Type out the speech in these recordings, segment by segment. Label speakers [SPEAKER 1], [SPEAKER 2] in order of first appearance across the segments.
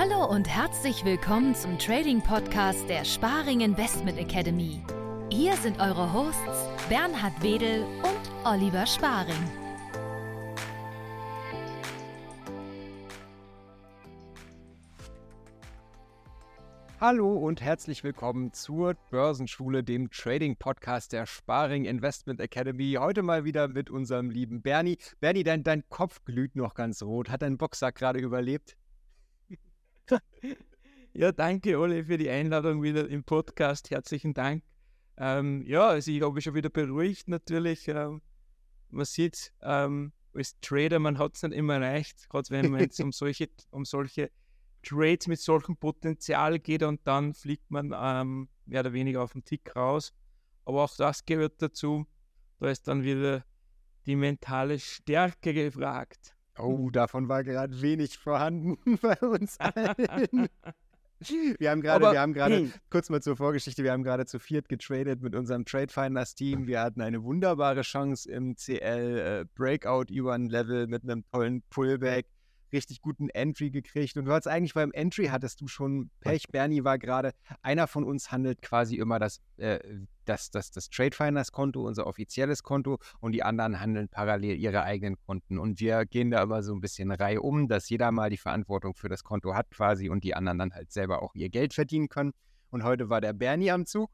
[SPEAKER 1] Hallo und herzlich willkommen zum Trading Podcast der Sparing Investment Academy. Hier sind eure Hosts Bernhard Wedel und Oliver Sparing.
[SPEAKER 2] Hallo und herzlich willkommen zur Börsenschule, dem Trading Podcast der Sparing Investment Academy. Heute mal wieder mit unserem lieben Bernie. Bernie, dein, dein Kopf glüht noch ganz rot. Hat dein Boxsack gerade überlebt?
[SPEAKER 3] Ja, danke, Olli, für die Einladung wieder im Podcast. Herzlichen Dank. Ähm, ja, also ich habe mich schon wieder beruhigt natürlich. Ähm, man sieht, ähm, als Trader, man hat es nicht immer leicht, gerade wenn man jetzt um solche, um solche Trades mit solchem Potenzial geht und dann fliegt man ähm, mehr oder weniger auf den Tick raus. Aber auch das gehört dazu. Da ist dann wieder die mentale Stärke gefragt.
[SPEAKER 2] Oh, davon war gerade wenig vorhanden bei uns allen. Wir haben gerade, wir haben gerade,
[SPEAKER 3] hm.
[SPEAKER 2] kurz mal zur Vorgeschichte, wir haben gerade zu viert getradet mit unserem Tradefinders Team. Wir hatten eine wunderbare Chance im CL äh, Breakout über ein Level mit einem tollen Pullback, richtig guten Entry gekriegt. Und du hattest eigentlich beim Entry hattest du schon Pech. Bernie war gerade, einer von uns handelt quasi immer das, äh, das, das, das Tradefinders Konto, unser offizielles Konto, und die anderen handeln parallel ihre eigenen Konten. Und wir gehen da immer so ein bisschen Reihe um, dass jeder mal die Verantwortung für das Konto hat quasi und die anderen dann halt selber auch ihr Geld verdienen können. Und heute war der Bernie am Zug.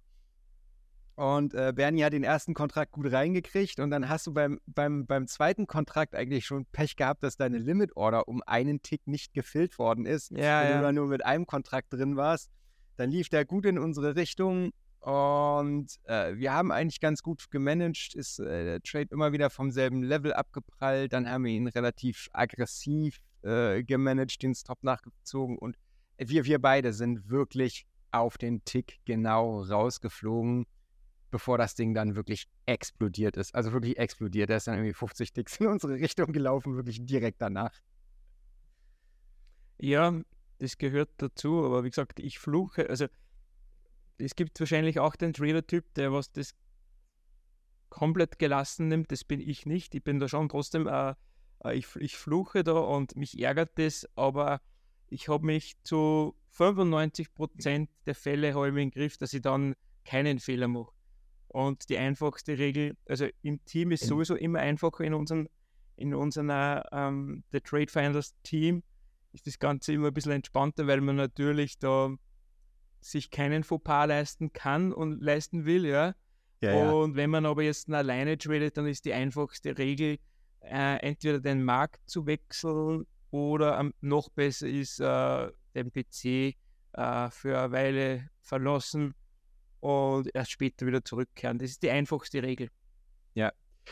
[SPEAKER 2] Und äh, Bernie hat den ersten Kontrakt gut reingekriegt und dann hast du beim, beim, beim zweiten Kontrakt eigentlich schon Pech gehabt, dass deine Limit Order um einen Tick nicht gefüllt worden ist.
[SPEAKER 3] Ja,
[SPEAKER 2] wenn
[SPEAKER 3] ja.
[SPEAKER 2] du da nur mit einem Kontrakt drin warst. Dann lief der gut in unsere Richtung und äh, wir haben eigentlich ganz gut gemanagt. Ist äh, der Trade immer wieder vom selben Level abgeprallt. Dann haben wir ihn relativ aggressiv äh, gemanagt, den Stop nachgezogen und wir, wir beide sind wirklich auf den Tick genau rausgeflogen bevor das Ding dann wirklich explodiert ist. Also wirklich explodiert. Der ist dann irgendwie 50 Ticks in unsere Richtung gelaufen, wirklich direkt danach.
[SPEAKER 3] Ja, das gehört dazu, aber wie gesagt, ich fluche. Also, es gibt wahrscheinlich auch den Trader-Typ, der was das komplett gelassen nimmt. Das bin ich nicht. Ich bin da schon trotzdem, äh, äh, ich, ich fluche da und mich ärgert das, aber ich habe mich zu 95% der Fälle habe im Griff, dass ich dann keinen Fehler mache. Und die einfachste Regel, also im Team ist sowieso immer einfacher in unserem, in unserer ähm, The Trade Finders Team ist das Ganze immer ein bisschen entspannter, weil man natürlich da sich keinen Fauxpas leisten kann und leisten will, ja. Und wenn man aber jetzt alleine tradet, dann ist die einfachste Regel, äh, entweder den Markt zu wechseln oder ähm, noch besser ist, äh, den PC äh, für eine Weile verlassen und erst später wieder zurückkehren. Das ist die einfachste Regel.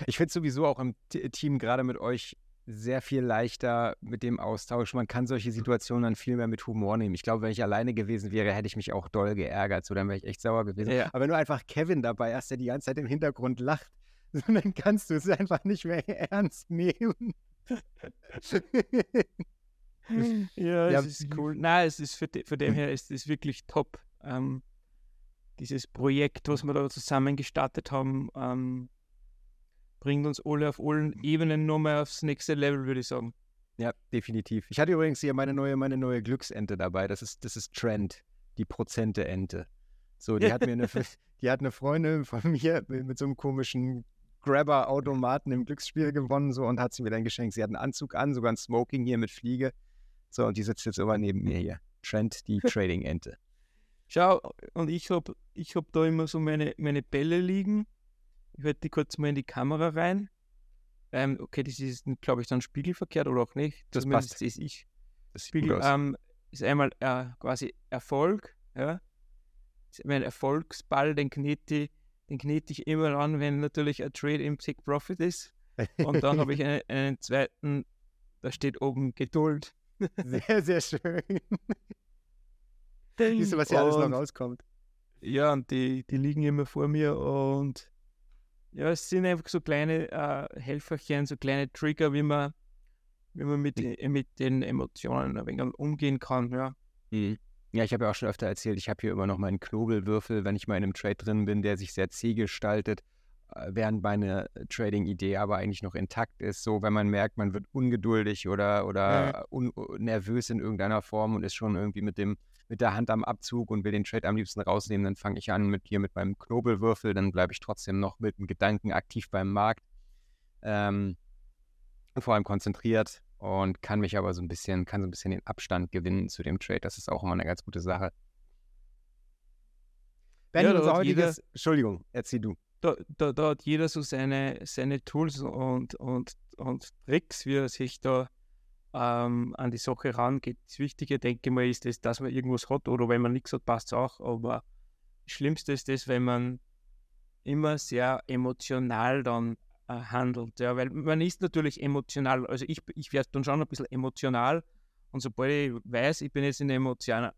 [SPEAKER 2] Ich finde sowieso auch im Team gerade mit euch sehr viel leichter mit dem Austausch. Man kann solche Situationen dann viel mehr mit Humor nehmen. Ich glaube, wenn ich alleine gewesen wäre, hätte ich mich auch doll geärgert. So, dann wäre ich echt sauer gewesen.
[SPEAKER 3] Ja.
[SPEAKER 2] Aber wenn du einfach Kevin dabei hast, der die ganze Zeit im Hintergrund lacht, dann kannst du es einfach nicht mehr ernst nehmen.
[SPEAKER 3] Ja,
[SPEAKER 2] Ja,
[SPEAKER 3] es ist cool. Nein, es ist für, de, für dem her ist es wirklich top. Ähm, dieses Projekt, was wir da zusammen gestartet haben, ähm, bringt uns alle auf allen Ebenen nochmal aufs nächste Level, würde ich sagen.
[SPEAKER 2] Ja, definitiv. Ich hatte übrigens hier meine neue, meine neue Glücksente dabei. Das ist, das ist Trend, die Prozente-Ente. So, die hat mir eine, die hat eine Freundin von mir mit, so einem komischen Grabber-Automaten im Glücksspiel gewonnen so und hat sie mir dann geschenkt. Sie hat einen Anzug an, sogar ein Smoking hier mit Fliege. So, und die sitzt jetzt aber neben mir hier. Trend, die Trading-Ente.
[SPEAKER 3] Schau, und ich habe ich hab da immer so meine, meine Bälle liegen. Ich halte die kurz mal in die Kamera rein. Ähm, okay, das ist, glaube ich, dann spiegelverkehrt oder auch nicht.
[SPEAKER 2] Das
[SPEAKER 3] Zumindest
[SPEAKER 2] passt.
[SPEAKER 3] sehe ich.
[SPEAKER 2] Das sieht
[SPEAKER 3] Spiegel ähm, ist einmal äh, quasi Erfolg, ja. Ist mein Erfolgsball, den knete ich, den knete ich immer an, wenn natürlich ein Trade im Take Profit ist. Und dann habe ich einen, einen zweiten, da steht oben Geduld.
[SPEAKER 2] Sehr, sehr schön. Du, was hier alles noch rauskommt?
[SPEAKER 3] Ja, und die, die liegen immer vor mir und ja, es sind einfach so kleine äh, Helferchen, so kleine Trigger, wie man, wie man mit, äh, mit den Emotionen ein wenig umgehen kann, ja.
[SPEAKER 2] Mhm. Ja, ich habe ja auch schon öfter erzählt, ich habe hier immer noch meinen Knobelwürfel, wenn ich mal in einem Trade drin bin, der sich sehr zäh gestaltet. äh, während meine Trading-Idee aber eigentlich noch intakt ist. So, wenn man merkt, man wird ungeduldig oder, oder un nervös in irgendeiner Form und ist schon irgendwie mit dem mit der Hand am Abzug und will den Trade am liebsten rausnehmen, dann fange ich an mit hier mit meinem Knobelwürfel, dann bleibe ich trotzdem noch mit dem Gedanken aktiv beim Markt. Ähm, vor allem konzentriert und kann mich aber so ein bisschen, kann so ein bisschen den Abstand gewinnen zu dem Trade. Das ist auch immer eine ganz gute Sache. Benny, ja, unser heutiges, jeder, Entschuldigung, erzähl du.
[SPEAKER 3] Da, da, da, hat jeder so seine, seine Tools und, und, und Tricks, wie er sich da ähm, an die Sache rangeht. Das Wichtige, denke ich mal, ist das, dass man irgendwas hat oder wenn man nichts hat, passt es auch. Aber das Schlimmste ist das, wenn man immer sehr emotional dann äh, handelt. Ja, weil man ist natürlich emotional, also ich, ich werde dann schon ein bisschen emotional und sobald ich weiß, ich bin jetzt in der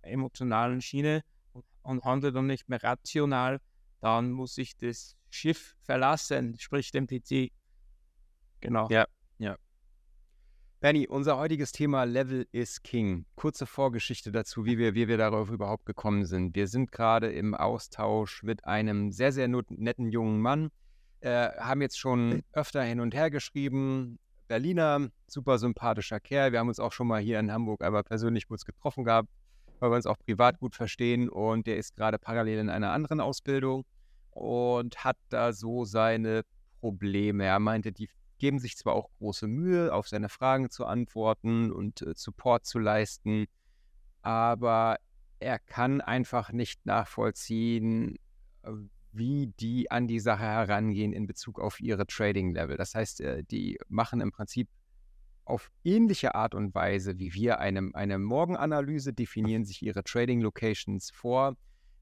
[SPEAKER 3] emotionalen Schiene und, und handle dann nicht mehr rational, dann muss ich das Schiff verlassen, sprich den PC. Genau.
[SPEAKER 2] Ja. Benny, unser heutiges Thema Level is King. Kurze Vorgeschichte dazu, wie wir, wie wir darauf überhaupt gekommen sind. Wir sind gerade im Austausch mit einem sehr, sehr netten jungen Mann, äh, haben jetzt schon öfter hin und her geschrieben. Berliner, super sympathischer Kerl. Wir haben uns auch schon mal hier in Hamburg aber persönlich kurz getroffen gehabt, weil wir uns auch privat gut verstehen. Und der ist gerade parallel in einer anderen Ausbildung und hat da so seine Probleme. Er meinte, die geben sich zwar auch große Mühe, auf seine Fragen zu antworten und äh, Support zu leisten, aber er kann einfach nicht nachvollziehen, äh, wie die an die Sache herangehen in Bezug auf ihre Trading-Level. Das heißt, äh, die machen im Prinzip auf ähnliche Art und Weise wie wir eine, eine Morgenanalyse, definieren sich ihre Trading-Locations vor,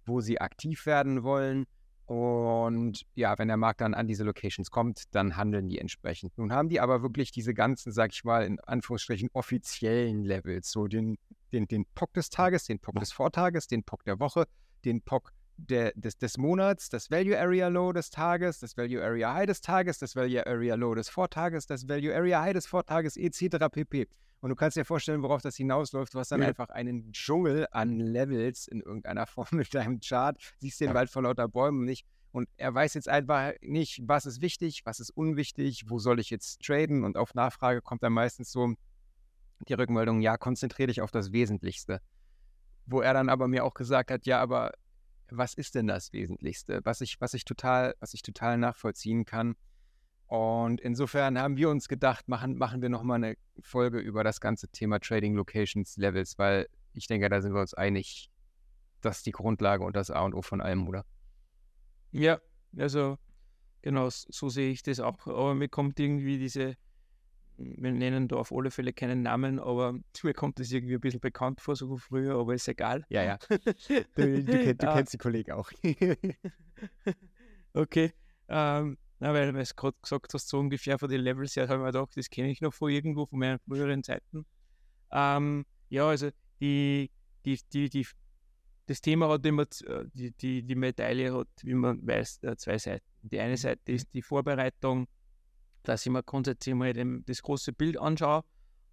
[SPEAKER 2] wo sie aktiv werden wollen und ja, wenn der Markt dann an diese Locations kommt, dann handeln die entsprechend. Nun haben die aber wirklich diese ganzen, sag ich mal, in Anführungsstrichen offiziellen Levels, so den, den, den POC des Tages, den POC des Vortages, den POC der Woche, den POC der, des, des Monats, das Value Area Low des Tages, das Value Area High des Tages, das Value Area Low des Vortages, das Value Area High des Vortages, etc. pp. Und du kannst dir vorstellen, worauf das hinausläuft. Du hast dann ja. einfach einen Dschungel an Levels in irgendeiner Form mit deinem Chart, siehst den Wald vor lauter Bäumen nicht. Und er weiß jetzt einfach nicht, was ist wichtig, was ist unwichtig, wo soll ich jetzt traden. Und auf Nachfrage kommt dann meistens so die Rückmeldung, ja, konzentriere dich auf das Wesentlichste. Wo er dann aber mir auch gesagt hat, ja, aber was ist denn das Wesentlichste, was ich, was ich total, was ich total nachvollziehen kann. Und insofern haben wir uns gedacht, machen, machen wir nochmal eine Folge über das ganze Thema Trading Locations Levels, weil ich denke, da sind wir uns einig, das ist die Grundlage und das A und O von allem, oder?
[SPEAKER 3] Ja, also genau, so sehe ich das auch. Aber mir kommt irgendwie diese, wir nennen da auf alle Fälle keinen Namen, aber mir kommt das irgendwie ein bisschen bekannt vor, so wie früher, aber ist egal.
[SPEAKER 2] Ja, ja. Du, du, du, du kennst die Kollegen auch.
[SPEAKER 3] okay. Ähm, na, weil du es gerade gesagt hast, so ungefähr von den Levels her, habe ich mir gedacht, das kenne ich noch von irgendwo, von meinen früheren Zeiten. Ähm, ja, also die, die, die, die, das Thema hat immer, äh, die, die, die Medaille hat, wie man weiß, äh, zwei Seiten. Die eine mhm. Seite ist die Vorbereitung, dass ich mir grundsätzlich mal dem, das große Bild anschaue.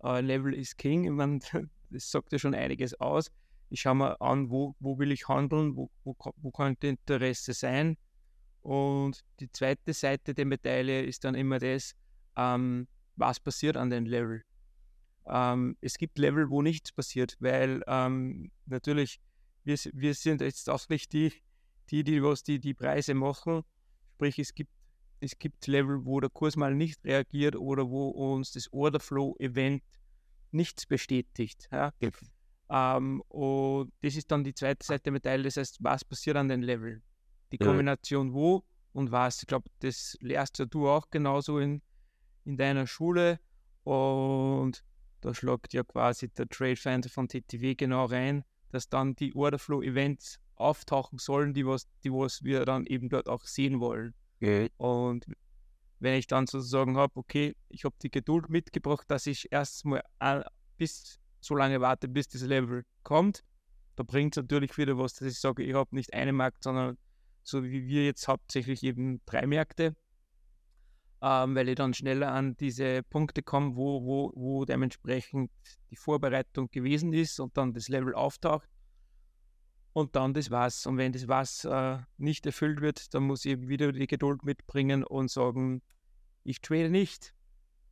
[SPEAKER 3] Uh, Level is King, ich meine, das sagt ja schon einiges aus. Ich schaue mir an, wo, wo will ich handeln, wo, wo, wo könnte Interesse sein, und die zweite Seite der Medaille ist dann immer das, ähm, was passiert an den Level. Ähm, es gibt Level, wo nichts passiert, weil ähm, natürlich, wir, wir sind jetzt auch nicht die, die, die was die, die Preise machen. Sprich, es gibt, es gibt Level, wo der Kurs mal nicht reagiert oder wo uns das Orderflow-Event nichts bestätigt. Ja? Ähm, und das ist dann die zweite Seite der Medaille, das heißt, was passiert an den Level die Kombination wo und was. Ich glaube, das lehrst ja du auch genauso in, in deiner Schule. Und da schlagt ja quasi der Trade Finder von TTW genau rein, dass dann die Orderflow-Events auftauchen sollen, die was, die was wir dann eben dort auch sehen wollen. Okay. Und wenn ich dann sozusagen habe, okay, ich habe die Geduld mitgebracht, dass ich erstmal bis so lange warte, bis das Level kommt, da bringt es natürlich wieder was, dass ich sage, ich habe nicht einen Markt, sondern so wie wir jetzt hauptsächlich eben drei Märkte, ähm, weil ich dann schneller an diese Punkte komme, wo, wo, wo dementsprechend die Vorbereitung gewesen ist und dann das Level auftaucht. Und dann das Was. Und wenn das Was äh, nicht erfüllt wird, dann muss ich wieder die Geduld mitbringen und sagen, ich trade nicht.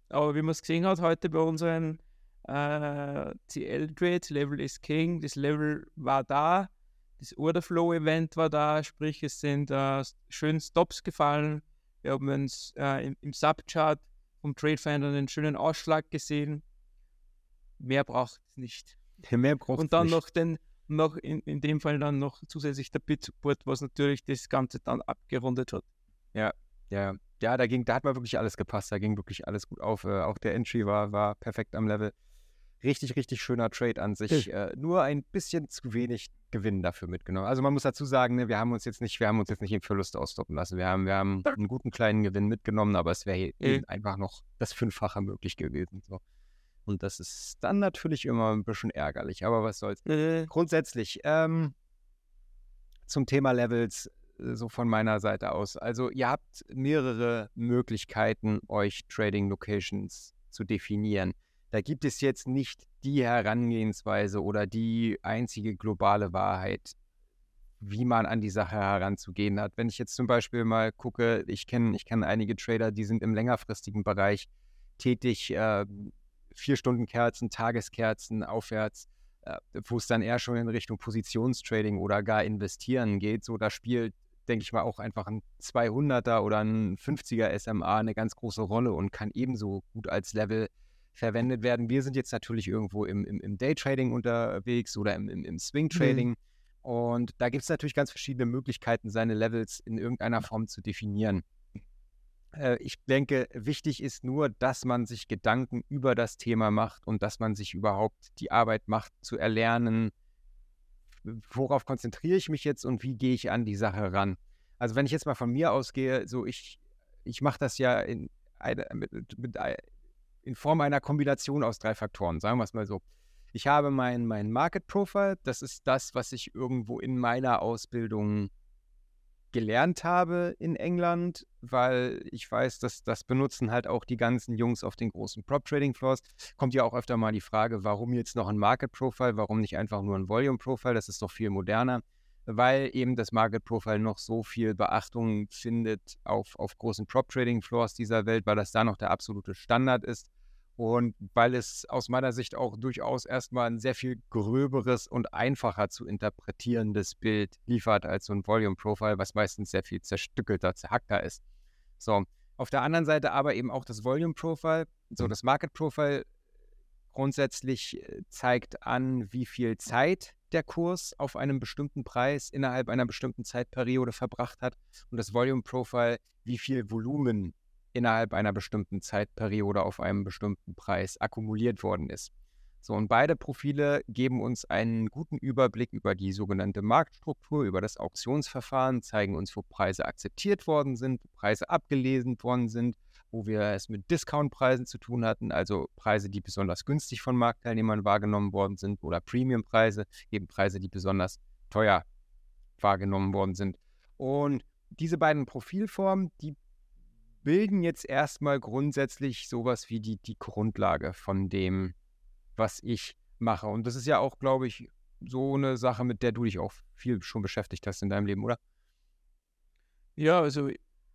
[SPEAKER 3] Aber wie man es gesehen hat heute bei unseren äh, CL-Trades, Level is King, das Level war da, das Orderflow-Event war da, sprich es sind äh, schön Stops gefallen. Wir haben uns äh, im, im Subchart vom Tradefinder einen schönen Ausschlag gesehen. Mehr braucht es nicht.
[SPEAKER 2] Mehr braucht
[SPEAKER 3] Und dann noch den, noch in, in dem Fall dann noch zusätzlich der Bit-Support, was natürlich das Ganze dann abgerundet hat.
[SPEAKER 2] Ja, ja, ja, da ging, da hat mal wirklich alles gepasst, da ging wirklich alles gut auf. Äh, auch der Entry war, war perfekt am Level. Richtig, richtig schöner Trade an sich. Äh, nur ein bisschen zu wenig Gewinn dafür mitgenommen. Also man muss dazu sagen, ne, wir haben uns jetzt nicht, wir haben uns jetzt nicht im Verlust ausstoppen lassen. Wir haben, wir haben einen guten kleinen Gewinn mitgenommen, aber es wäre einfach noch das Fünffache möglich gewesen. So. Und das ist dann natürlich immer ein bisschen ärgerlich, aber was soll's. Mhm. Grundsätzlich, ähm, zum Thema Levels, äh, so von meiner Seite aus. Also ihr habt mehrere Möglichkeiten, euch Trading Locations zu definieren. Da gibt es jetzt nicht die Herangehensweise oder die einzige globale Wahrheit, wie man an die Sache heranzugehen hat. Wenn ich jetzt zum Beispiel mal gucke, ich kenne ich kenn einige Trader, die sind im längerfristigen Bereich tätig, äh, vier Stunden Kerzen, Tageskerzen aufwärts, äh, wo es dann eher schon in Richtung Positionstrading oder gar investieren geht. So, da spielt, denke ich mal, auch einfach ein 200er oder ein 50er SMA eine ganz große Rolle und kann ebenso gut als Level verwendet werden. Wir sind jetzt natürlich irgendwo im, im, im Daytrading unterwegs oder im, im, im Swing-Trading. Mhm. Und da gibt es natürlich ganz verschiedene Möglichkeiten, seine Levels in irgendeiner Form zu definieren. Äh, ich denke, wichtig ist nur, dass man sich Gedanken über das Thema macht und dass man sich überhaupt die Arbeit macht, zu erlernen, worauf konzentriere ich mich jetzt und wie gehe ich an die Sache ran. Also wenn ich jetzt mal von mir ausgehe, so ich, ich mache das ja in, mit, mit, in Form einer Kombination aus drei Faktoren, sagen wir es mal so. Ich habe mein, mein Market Profile, das ist das, was ich irgendwo in meiner Ausbildung gelernt habe in England, weil ich weiß, dass das benutzen halt auch die ganzen Jungs auf den großen Prop Trading Floors. Kommt ja auch öfter mal die Frage, warum jetzt noch ein Market Profile, warum nicht einfach nur ein Volume Profile, das ist doch viel moderner, weil eben das Market Profile noch so viel Beachtung findet auf, auf großen Prop Trading Floors dieser Welt, weil das da noch der absolute Standard ist. Und weil es aus meiner Sicht auch durchaus erstmal ein sehr viel gröberes und einfacher zu interpretierendes Bild liefert als so ein Volume Profile, was meistens sehr viel zerstückelter, zerhackter ist. So, auf der anderen Seite aber eben auch das Volume Profile, so mhm. das Market Profile grundsätzlich äh, zeigt an, wie viel Zeit der Kurs auf einem bestimmten Preis innerhalb einer bestimmten Zeitperiode verbracht hat und das Volume Profile, wie viel Volumen innerhalb einer bestimmten Zeitperiode auf einem bestimmten Preis akkumuliert worden ist. So, und beide Profile geben uns einen guten Überblick über die sogenannte Marktstruktur, über das Auktionsverfahren, zeigen uns, wo Preise akzeptiert worden sind, wo Preise abgelesen worden sind, wo wir es mit Discountpreisen zu tun hatten, also Preise, die besonders günstig von Marktteilnehmern wahrgenommen worden sind, oder Premiumpreise, eben Preise, die besonders teuer wahrgenommen worden sind. Und diese beiden Profilformen, die bilden jetzt erstmal grundsätzlich sowas wie die, die Grundlage von dem, was ich mache. Und das ist ja auch, glaube ich, so eine Sache, mit der du dich auch viel schon beschäftigt hast in deinem Leben, oder?
[SPEAKER 3] Ja, also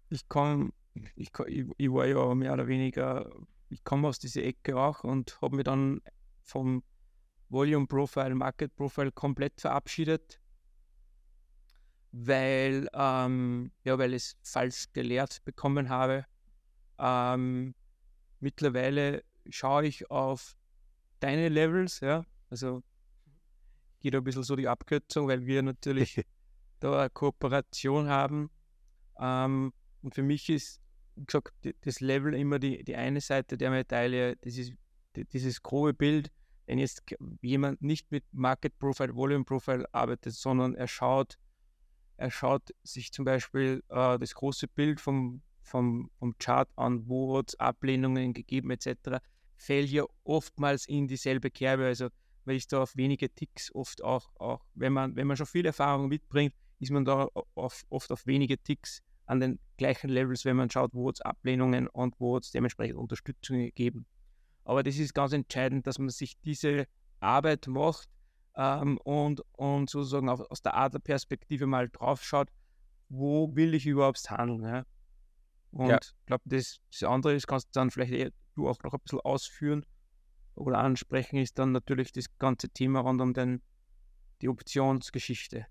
[SPEAKER 3] ich kann, ich, ich war ja mehr oder weniger, ich komme aus dieser Ecke auch und habe mich dann vom Volume Profile, Market Profile komplett verabschiedet weil, ähm, ja, weil ich es falsch gelehrt bekommen habe. Ähm, mittlerweile schaue ich auf deine Levels, ja, also geht ein bisschen so die Abkürzung, weil wir natürlich da eine Kooperation haben. Ähm, und für mich ist, wie gesagt, das Level immer die, die eine Seite der Medaille, das ist dieses grobe Bild, wenn jetzt jemand nicht mit Market Profile, Volume Profile arbeitet, sondern er schaut er schaut sich zum Beispiel äh, das große Bild vom, vom, vom Chart an, wo hat es Ablehnungen gegeben etc., fällt ja oftmals in dieselbe Kerbe. Also man ist da auf wenige Ticks oft auch, auch wenn, man, wenn man schon viel Erfahrung mitbringt, ist man da auf, oft auf wenige Ticks an den gleichen Levels, wenn man schaut, wo es Ablehnungen und wo es dementsprechend Unterstützung gegeben. Aber das ist ganz entscheidend, dass man sich diese Arbeit macht, ähm, und, und sozusagen auf, aus der Adlerperspektive mal drauf schaut, wo will ich überhaupt handeln. Ja? Und
[SPEAKER 2] Ja.
[SPEAKER 3] ich glaube, das, das andere ist, kannst du dann vielleicht eh, du auch noch ein bisschen ausführen oder ansprechen, ist dann natürlich das ganze Thema rund um den, die Optionsgeschichte.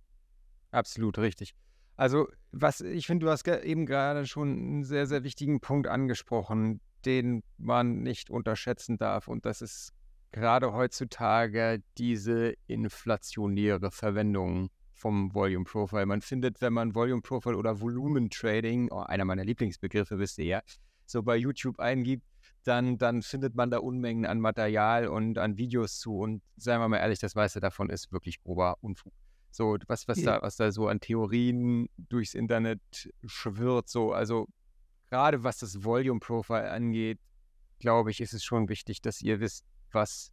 [SPEAKER 2] Absolut richtig. Also, was ich finde, du hast eben gerade schon einen sehr, sehr wichtigen Punkt angesprochen, den man nicht unterschätzen darf. Und das ist gerade heutzutage diese inflationäre Verwendung vom Volume Profile. Man findet, wenn man Volume Profile oder Volumen Trading, oh, einer meiner Lieblingsbegriffe, wisst ihr ja, so bei YouTube eingibt, dann, dann findet man da Unmengen an Material und an Videos zu. Und seien wir mal ehrlich, das meiste davon ist wirklich grober Unfug. So, was, was, da, was da so an Theorien durchs Internet schwirrt, so, also gerade was das Volume Profile angeht, glaube ich, ist es schon wichtig, dass ihr wisst, was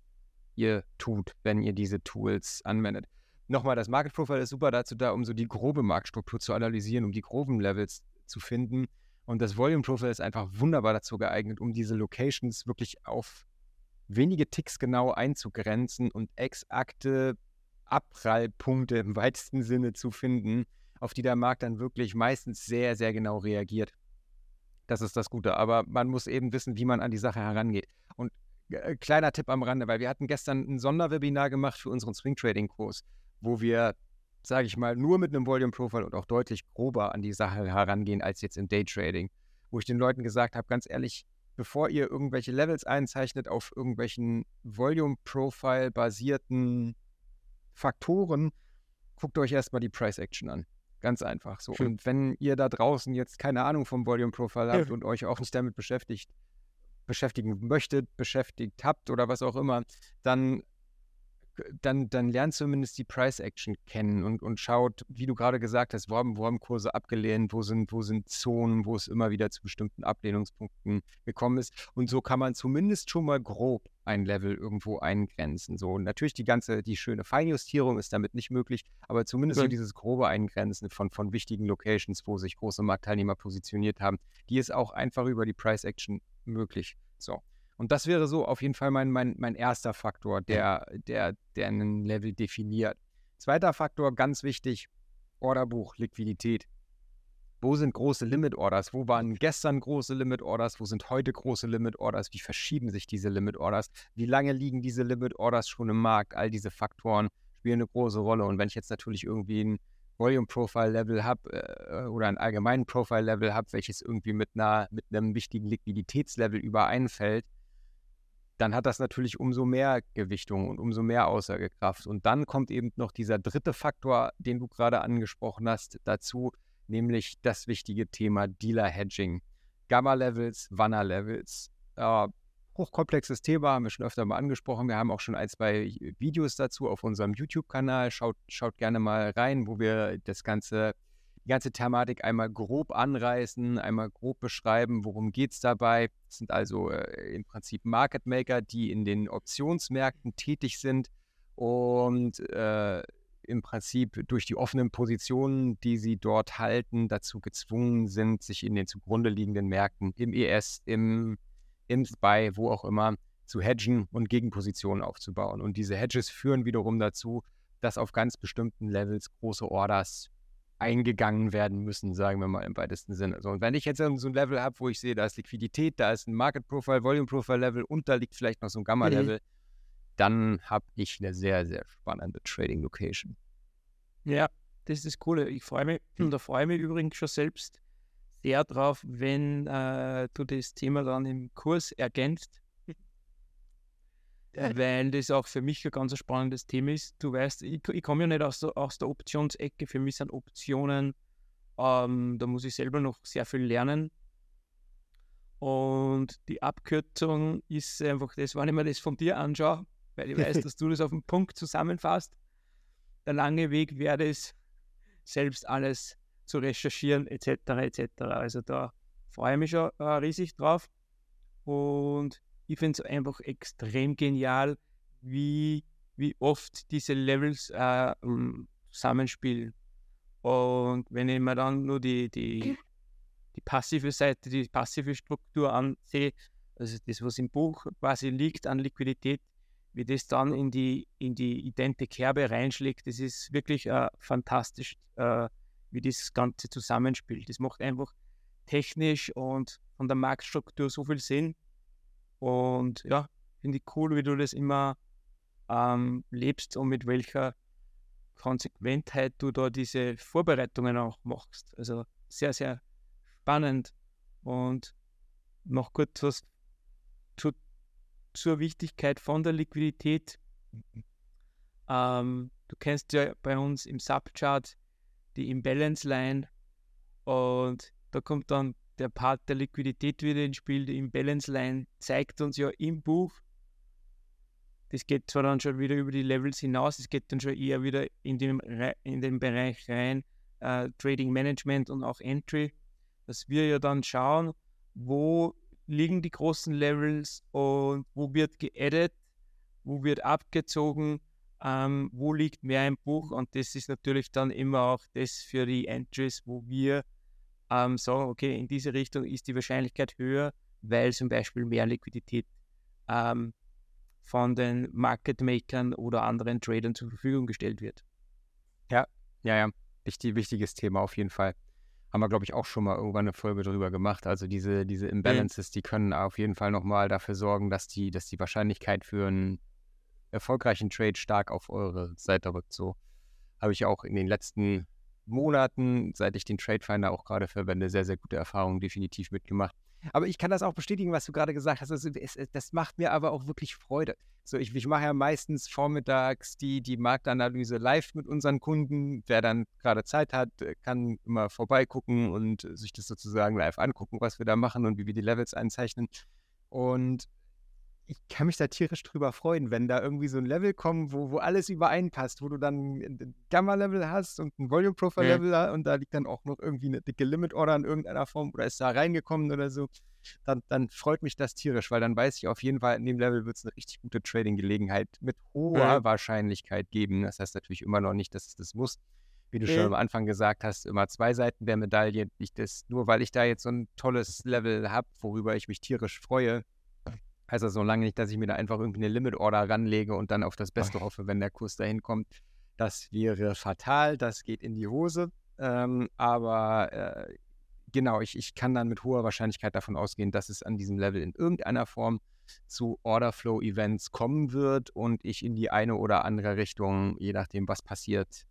[SPEAKER 2] ihr tut, wenn ihr diese Tools anwendet. Nochmal, das Market Profile ist super dazu da, um so die grobe Marktstruktur zu analysieren, um die groben Levels zu finden. Und das Volume Profile ist einfach wunderbar dazu geeignet, um diese Locations wirklich auf wenige Ticks genau einzugrenzen und exakte Abprallpunkte im weitesten Sinne zu finden, auf die der Markt dann wirklich meistens sehr, sehr genau reagiert. Das ist das Gute. Aber man muss eben wissen, wie man an die Sache herangeht. Und kleiner Tipp am Rande, weil wir hatten gestern ein Sonderwebinar gemacht für unseren Swing Trading Kurs, wo wir, sage ich mal, nur mit einem Volume Profile und auch deutlich grober an die Sache herangehen als jetzt im Day Trading, wo ich den Leuten gesagt habe, ganz ehrlich, bevor ihr irgendwelche Levels einzeichnet auf irgendwelchen Volume Profile basierten Faktoren, guckt euch erstmal die Price Action an. Ganz einfach so.
[SPEAKER 3] Schön.
[SPEAKER 2] Und wenn ihr da draußen jetzt keine Ahnung vom Volume Profile habt
[SPEAKER 3] Ja.
[SPEAKER 2] und euch auch nicht damit beschäftigt, beschäftigen möchtet, beschäftigt habt oder was auch immer, dann, dann, dann lernt zumindest die Price Action kennen und, und schaut, wie du gerade gesagt hast, wo haben, wo haben Kurse abgelehnt, wo sind, wo sind Zonen, wo es immer wieder zu bestimmten Ablehnungspunkten gekommen ist. Und so kann man zumindest schon mal grob ein Level irgendwo eingrenzen. So, natürlich die ganze, die schöne Feinjustierung ist damit nicht möglich, aber zumindest so dieses grobe Eingrenzen von, von wichtigen Locations, wo sich große Marktteilnehmer positioniert haben, die ist auch einfach über die Price Action möglich. So. Und das wäre so auf jeden Fall mein, mein, mein erster Faktor, der, der, der einen Level definiert. Zweiter Faktor, ganz wichtig, Orderbuch, Liquidität. Wo sind große Limit Orders? Wo waren gestern große Limit Orders? Wo sind heute große Limit Orders? Wie verschieben sich diese Limit Orders? Wie lange liegen diese Limit Orders schon im Markt? All diese Faktoren spielen eine große Rolle. Und wenn ich jetzt natürlich irgendwie ein Volume Profile Level habe äh, oder ein allgemeinen Profile Level habe, welches irgendwie mit einer mit einem wichtigen Liquiditätslevel übereinfällt, dann hat das natürlich umso mehr Gewichtung und umso mehr Aussagekraft. Und dann kommt eben noch dieser dritte Faktor, den du gerade angesprochen hast, dazu, nämlich das wichtige Thema Dealer Hedging. Gamma-Levels, Wanner-Levels. Äh, hochkomplexes Thema, haben wir schon öfter mal angesprochen. Wir haben auch schon ein, zwei Videos dazu auf unserem YouTube-Kanal. Schaut, schaut gerne mal rein, wo wir das ganze, die ganze Thematik einmal grob anreißen, einmal grob beschreiben, worum geht es dabei. Das sind also äh, im Prinzip Market Maker, die in den Optionsmärkten tätig sind und äh, im Prinzip durch die offenen Positionen, die sie dort halten, dazu gezwungen sind, sich in den zugrunde liegenden Märkten im ES, im, im SPY, wo auch immer, zu hedgen und Gegenpositionen aufzubauen. Und diese Hedges führen wiederum dazu, dass auf ganz bestimmten Levels große Orders eingegangen werden müssen, sagen wir mal im weitesten Sinne. Also, und wenn ich jetzt so ein Level habe, wo ich sehe, da ist Liquidität, da ist ein Market Profile, Volume Profile Level und da liegt vielleicht noch so ein Gamma Level, dann habe ich eine sehr, sehr spannende Trading Location.
[SPEAKER 3] Ja, das ist das Coole. Ich freue mich, und da freue ich mich übrigens schon selbst sehr drauf, wenn äh, du das Thema dann im Kurs ergänzt. Weil das auch für mich ein ganz spannendes Thema ist. Du weißt, ich, ich komme ja nicht aus der, aus der Optionsecke. Für mich sind Optionen, ähm, da muss ich selber noch sehr viel lernen. Und die Abkürzung ist einfach das, wenn ich mir das von dir anschaue, weil ich weiß, dass du das auf den Punkt zusammenfasst. Der lange Weg wäre es, selbst alles zu recherchieren, etc. etc. Also da freue ich mich schon äh, riesig drauf. Und ich finde es einfach extrem genial, wie, wie oft diese Levels äh, um, zusammenspielen. Und wenn ich mir dann nur die, die, die passive Seite, die passive Struktur ansehe, also das, was im Buch quasi liegt an Liquidität, wie das dann in die, in die idente Kerbe reinschlägt, das ist wirklich äh, fantastisch, äh, wie das Ganze zusammenspielt. Das macht einfach technisch und von der Marktstruktur so viel Sinn. Und ja, finde ich cool, wie du das immer ähm, lebst und mit welcher Konsequentheit du da diese Vorbereitungen auch machst. Also sehr, sehr spannend. Und noch kurz was zu, zur Wichtigkeit von der Liquidität. Ähm, du kennst ja bei uns im Subchart die Imbalance Line und da kommt dann der Part der Liquidität wieder ins Spiel. Die Imbalance Line zeigt uns ja im Buch, das geht zwar dann schon wieder über die Levels hinaus, es geht dann schon eher wieder in, dem, in den Bereich rein, äh, Trading Management und auch Entry, dass wir ja dann schauen, wo liegen die großen Levels und wo wird geaddet, wo wird abgezogen, ähm, wo liegt mehr im Buch und das ist natürlich dann immer auch das für die Entries, wo wir ähm, sagen, okay, in diese Richtung ist die Wahrscheinlichkeit höher, weil zum Beispiel mehr Liquidität ähm, von den Market Makern oder anderen Tradern zur Verfügung gestellt wird.
[SPEAKER 2] Ja, ja, ja. Wichtig, wichtiges Thema auf jeden Fall. Haben wir, glaube ich, auch schon mal irgendwann eine Folge drüber gemacht. Also diese, diese Imbalances, die können auf jeden Fall nochmal dafür sorgen, dass die, dass die Wahrscheinlichkeit für einen erfolgreichen Trade stark auf eure Seite rückt. So habe ich auch in den letzten Monaten, seit ich den Trade Finder auch gerade verwende, sehr, sehr gute Erfahrungen definitiv mitgemacht. Aber ich kann das auch bestätigen, was du gerade gesagt hast. Also, es, das macht mir aber auch wirklich Freude. So, ich, ich mache ja meistens vormittags die, die Marktanalyse live mit unseren Kunden. Wer dann gerade Zeit hat, kann immer vorbeigucken und sich das sozusagen live angucken, was wir da machen und wie wir die Levels einzeichnen. Und ich kann mich da tierisch drüber freuen, wenn da irgendwie so ein Level kommt, wo, wo alles übereinpasst, wo du dann ein Gamma-Level hast und ein Volume-Profile-Level ja. und da liegt dann auch noch irgendwie eine dicke Limit-Order in irgendeiner Form oder ist da reingekommen oder so, dann, dann freut mich das tierisch, weil dann weiß ich auf jeden Fall, in dem Level wird es eine richtig gute Trading-Gelegenheit mit hoher ja. Wahrscheinlichkeit geben. Das heißt natürlich immer noch nicht, dass es das muss. Wie du ja. schon am Anfang gesagt hast, immer zwei Seiten der Medaille. Nicht das, nur weil ich da jetzt so ein tolles Level habe, worüber ich mich tierisch freue, Heißt das so lange nicht, dass ich mir da einfach irgendwie eine Limit-Order ranlege und dann auf das Beste hoffe, wenn der Kurs dahin kommt. Das wäre fatal, das geht in die Hose. Ähm, aber äh, genau, ich, ich kann dann mit hoher Wahrscheinlichkeit davon ausgehen, dass es an diesem Level in irgendeiner Form zu Order-Flow-Events kommen wird und ich in die eine oder andere Richtung, je nachdem, was passiert,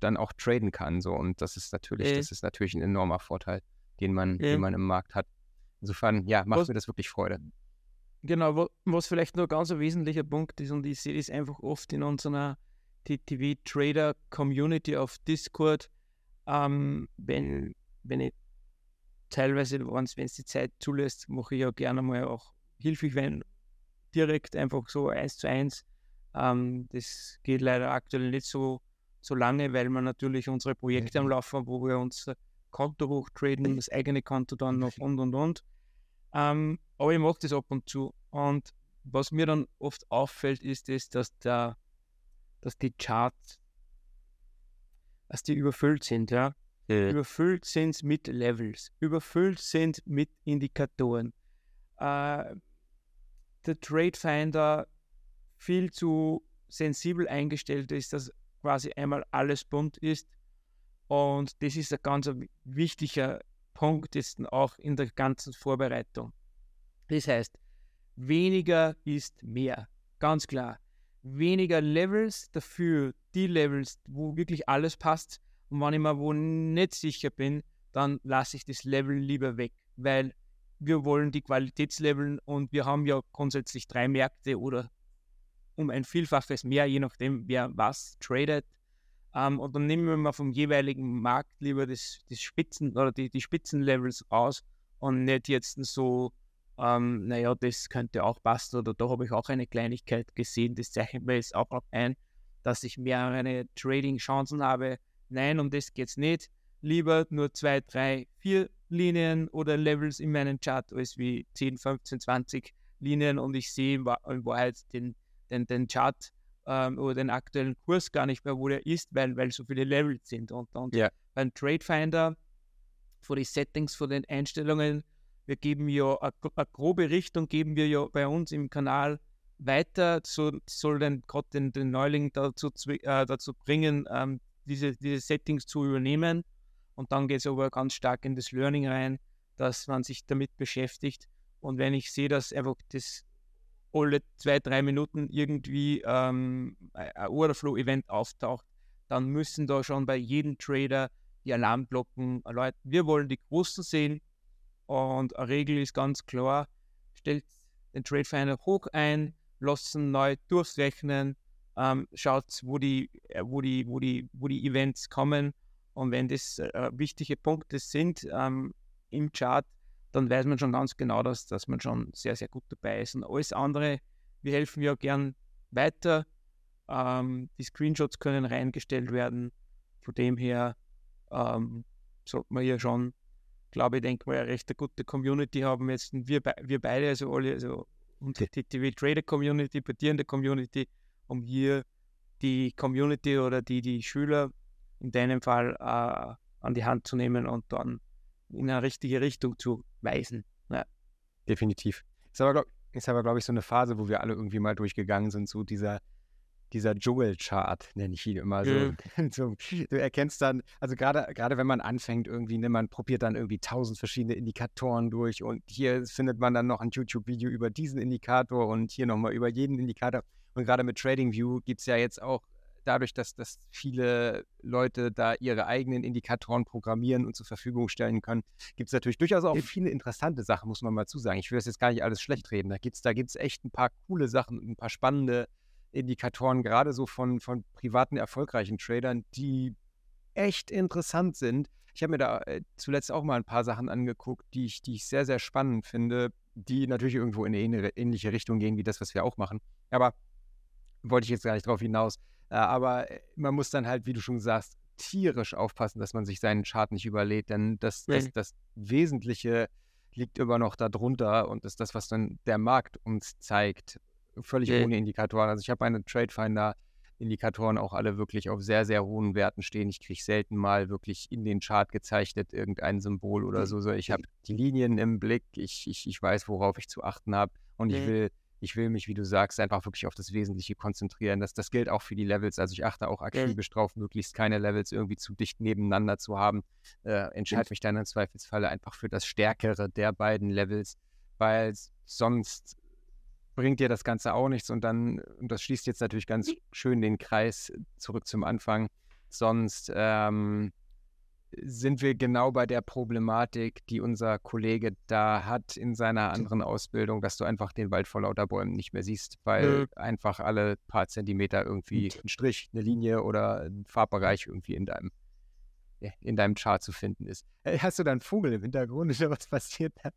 [SPEAKER 2] dann auch traden kann. So. Und das ist natürlich, äh. das ist natürlich ein enormer Vorteil, den man, äh. den man im Markt hat. Insofern, ja, macht was, mir das wirklich Freude.
[SPEAKER 3] Genau, was vielleicht nur ganz ein wesentlicher Punkt ist, und ich sehe das einfach oft in unserer TTV-Trader-Community auf Discord, ähm, wenn, wenn ich teilweise, wenn es die Zeit zulässt, mache ich ja gerne mal auch hilflich, wenn direkt einfach so eins zu eins. Ähm, das geht leider aktuell nicht so, so lange, weil wir natürlich unsere Projekte am mhm. Laufen haben, wo wir unser Konto hochtraden, das eigene Konto dann noch und und und. Ähm, aber ich mache das ab und zu. Und was mir dann oft auffällt, ist das, dass, der, dass die Charts, dass die überfüllt sind, ja. ja. Überfüllt sind mit Levels, überfüllt sind mit Indikatoren. Äh, der Trade Finder viel zu sensibel eingestellt ist, dass quasi einmal alles bunt ist. Und das ist ein ganz wichtiger Punkt ist auch in der ganzen Vorbereitung. Das heißt, weniger ist mehr. Ganz klar. Weniger Levels, dafür die Levels, wo wirklich alles passt. Und wenn ich mir wo nicht sicher bin, dann lasse ich das Level lieber weg, weil wir wollen die Qualitätsleveln und wir haben ja grundsätzlich drei Märkte oder um ein Vielfaches mehr, je nachdem, wer was tradet. Ähm, und dann nehmen wir mal vom jeweiligen Markt lieber das, das Spitzen oder die, die Spitzenlevels raus und nicht jetzt so, ähm, naja, das könnte auch passen oder da habe ich auch eine Kleinigkeit gesehen, das zeichnet mir jetzt auch ein, dass ich mehrere Trading-Chancen habe. Nein, um das geht es nicht. Lieber nur zwei, drei, vier Linien oder Levels in meinem Chart als wie 10, 15, 20 Linien und ich sehe in Wahrheit den, den, den Chart ähm, oder den aktuellen Kurs gar nicht mehr, wo der ist, weil, weil so viele Levels sind. Und, und ja. beim Trade Finder, vor die Settings, vor den Einstellungen, wir geben ja eine grobe Richtung, geben wir ja bei uns im Kanal weiter, so, soll dann gerade den, den Neuling dazu, äh, dazu bringen, ähm, diese, diese Settings zu übernehmen. Und dann geht es aber ganz stark in das Learning rein, dass man sich damit beschäftigt. Und wenn ich sehe, dass einfach das alle zwei, drei Minuten irgendwie ähm, ein Orderflow-Event auftaucht, dann müssen da schon bei jedem Trader die Alarmglocken läuten. Wir wollen die Großen sehen und eine Regel ist ganz klar, stellt den Trade Finder hoch ein, lassen neu durchrechnen, ähm, schaut, wo die, äh, wo, die, wo, die, wo die Events kommen und wenn das äh, wichtige Punkte sind ähm, im Chart, dann weiß man schon ganz genau, dass, dass man schon sehr, sehr gut dabei ist. Und alles andere, wir helfen ja gern weiter. Ähm, die Screenshots können reingestellt werden. Von dem her ähm, sollte man hier schon, glaube ich, denke mal, eine recht gute Community haben. Jetzt wir, wir beide, also alle, also unsere TTW Trader Community, bei dir in der Community, um hier die Community oder die, die Schüler in deinem Fall äh, an die Hand zu nehmen und dann in eine richtige Richtung zu weisen. Ja.
[SPEAKER 2] Definitiv. Ist aber, glaube glaub ich, so eine Phase, wo wir alle irgendwie mal durchgegangen sind, so dieser, dieser Joel-Chart, nenne ich ihn immer so. Mhm. so. Du erkennst dann, also gerade gerade wenn man anfängt irgendwie, ne, man probiert dann irgendwie tausend verschiedene Indikatoren durch und hier findet man dann noch ein YouTube-Video über diesen Indikator und hier nochmal über jeden Indikator. Und gerade mit TradingView gibt es ja jetzt auch dadurch, dass, dass viele Leute da ihre eigenen Indikatoren programmieren und zur Verfügung stellen können, gibt es natürlich durchaus auch viele interessante Sachen, muss man mal zusagen. Ich will das jetzt gar nicht alles schlecht reden. Da gibt es da gibt's echt ein paar coole Sachen, ein paar spannende Indikatoren, gerade so von, von privaten, erfolgreichen Tradern, die echt interessant sind. Ich habe mir da äh, zuletzt auch mal ein paar Sachen angeguckt, die ich, die ich sehr, sehr spannend finde, die natürlich irgendwo in eine ähnliche Richtung gehen wie das, was wir auch machen. Aber wollte ich jetzt gar nicht drauf hinaus. Äh, aber äh, man muss dann halt, wie du schon sagst, tierisch aufpassen, dass man sich seinen Chart nicht überlädt, denn das, das, mhm. das Wesentliche liegt immer noch darunter und ist das, was dann der Markt uns zeigt, völlig mhm. ohne Indikatoren. Also ich habe meine Tradefinder Indikatoren auch alle wirklich auf sehr, sehr hohen Werten stehen. Ich kriege selten mal wirklich in den Chart gezeichnet irgendein Symbol oder mhm. so. Ich habe die Linien im Blick, ich, ich, ich weiß, worauf ich zu achten habe und ich will ich will mich, wie du sagst, einfach wirklich auf das Wesentliche konzentrieren. Das, das gilt auch für die Levels. Also ich achte auch akribisch drauf, möglichst keine Levels irgendwie zu dicht nebeneinander zu haben. Äh, entscheide mich dann im Zweifelsfalle einfach für das Stärkere der beiden Levels, weil sonst bringt dir das Ganze auch nichts und dann, und das schließt jetzt natürlich ganz schön den Kreis zurück zum Anfang, sonst ähm, sind wir genau bei der Problematik, die unser Kollege da hat in seiner anderen Ausbildung, dass du einfach den Wald vor lauter Bäumen nicht mehr siehst, weil äh. einfach alle paar Zentimeter irgendwie ein Strich, eine Linie oder ein Farbbereich irgendwie in deinem, in deinem Chart zu finden ist. Hast du da einen Vogel im Hintergrund oder was passiert da?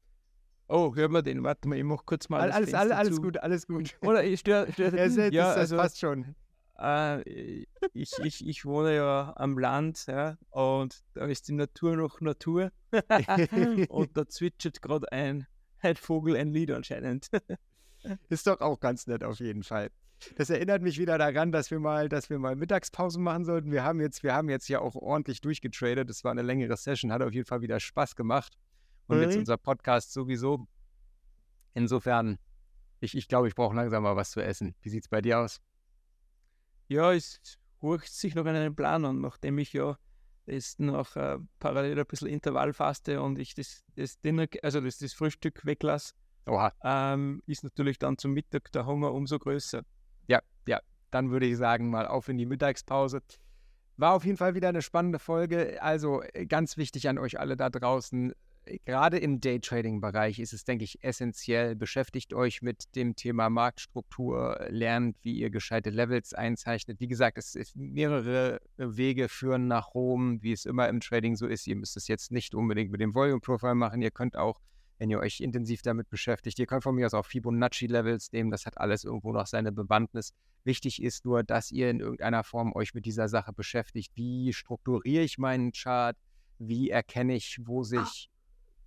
[SPEAKER 3] Oh, hör mal den, warte mal, ich mach kurz mal.
[SPEAKER 2] Alles, alles, alles gut, alles gut.
[SPEAKER 3] Oder ich störe. Stör,
[SPEAKER 2] ja, das, ja, das also, passt schon.
[SPEAKER 3] Äh, ich, ich, ich wohne ja am Land ja, und da ist die Natur noch Natur. und da zwitschert gerade ein, ein Vogel ein Lied anscheinend.
[SPEAKER 2] ist doch auch ganz nett auf jeden Fall. Das erinnert mich wieder daran, dass wir mal, dass wir mal Mittagspausen machen sollten. Wir haben jetzt, wir haben jetzt ja auch ordentlich durchgetradet. Das war eine längere Session, hat auf jeden Fall wieder Spaß gemacht. Und mhm. jetzt unser Podcast sowieso. Insofern, ich, ich glaube, ich brauche langsam mal was zu essen. Wie sieht es bei dir aus?
[SPEAKER 3] Ja, es hurcht sich noch einen Plan an, nachdem ich ja jetzt noch äh, parallel ein bisschen Intervallfaste und ich das, das Dinner, also das, das Frühstück weglasse, ähm, ist natürlich dann zum Mittag der Hunger umso größer.
[SPEAKER 2] Ja, ja, dann würde ich sagen, mal auf in die Mittagspause. War auf jeden Fall wieder eine spannende Folge. Also äh, ganz wichtig an euch alle da draußen, gerade im Daytrading-Bereich ist es, denke ich, essentiell. Beschäftigt euch mit dem Thema Marktstruktur, lernt, wie ihr gescheite Levels einzeichnet. Wie gesagt, es ist mehrere Wege führen nach Rom, wie es immer im Trading so ist. Ihr müsst es jetzt nicht unbedingt mit dem Volume Profile machen. Ihr könnt auch, wenn ihr euch intensiv damit beschäftigt, ihr könnt von mir aus auch Fibonacci-Levels nehmen. Das hat alles irgendwo noch seine Bewandtnis. Wichtig ist nur, dass ihr in irgendeiner Form euch mit dieser Sache beschäftigt. Wie strukturiere ich meinen Chart? Wie erkenne ich, wo sich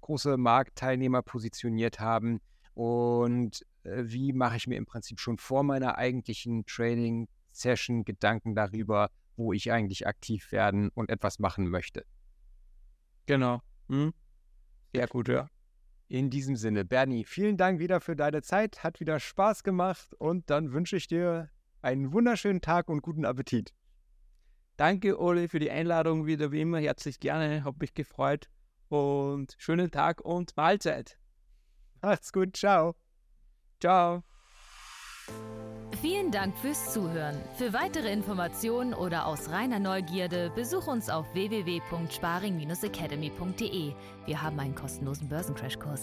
[SPEAKER 2] große Marktteilnehmer positioniert haben und äh, wie mache ich mir im Prinzip schon vor meiner eigentlichen Trading-Session Gedanken darüber, wo ich eigentlich aktiv werden und etwas machen möchte.
[SPEAKER 3] Genau. Hm? Sehr gut, ja.
[SPEAKER 2] In diesem Sinne, Bernie, vielen Dank wieder für deine Zeit, hat wieder Spaß gemacht und dann wünsche ich dir einen wunderschönen Tag und guten Appetit.
[SPEAKER 3] Danke, Oli, für die Einladung. Wieder wie immer herzlich gerne. Hab mich gefreut. Und schönen Tag und Mahlzeit.
[SPEAKER 2] Macht's gut. Ciao.
[SPEAKER 3] Ciao.
[SPEAKER 1] Vielen Dank fürs Zuhören. Für weitere Informationen oder aus reiner Neugierde besuch uns auf www.sparing-academy.de. Wir haben einen kostenlosen Börsencrashkurs.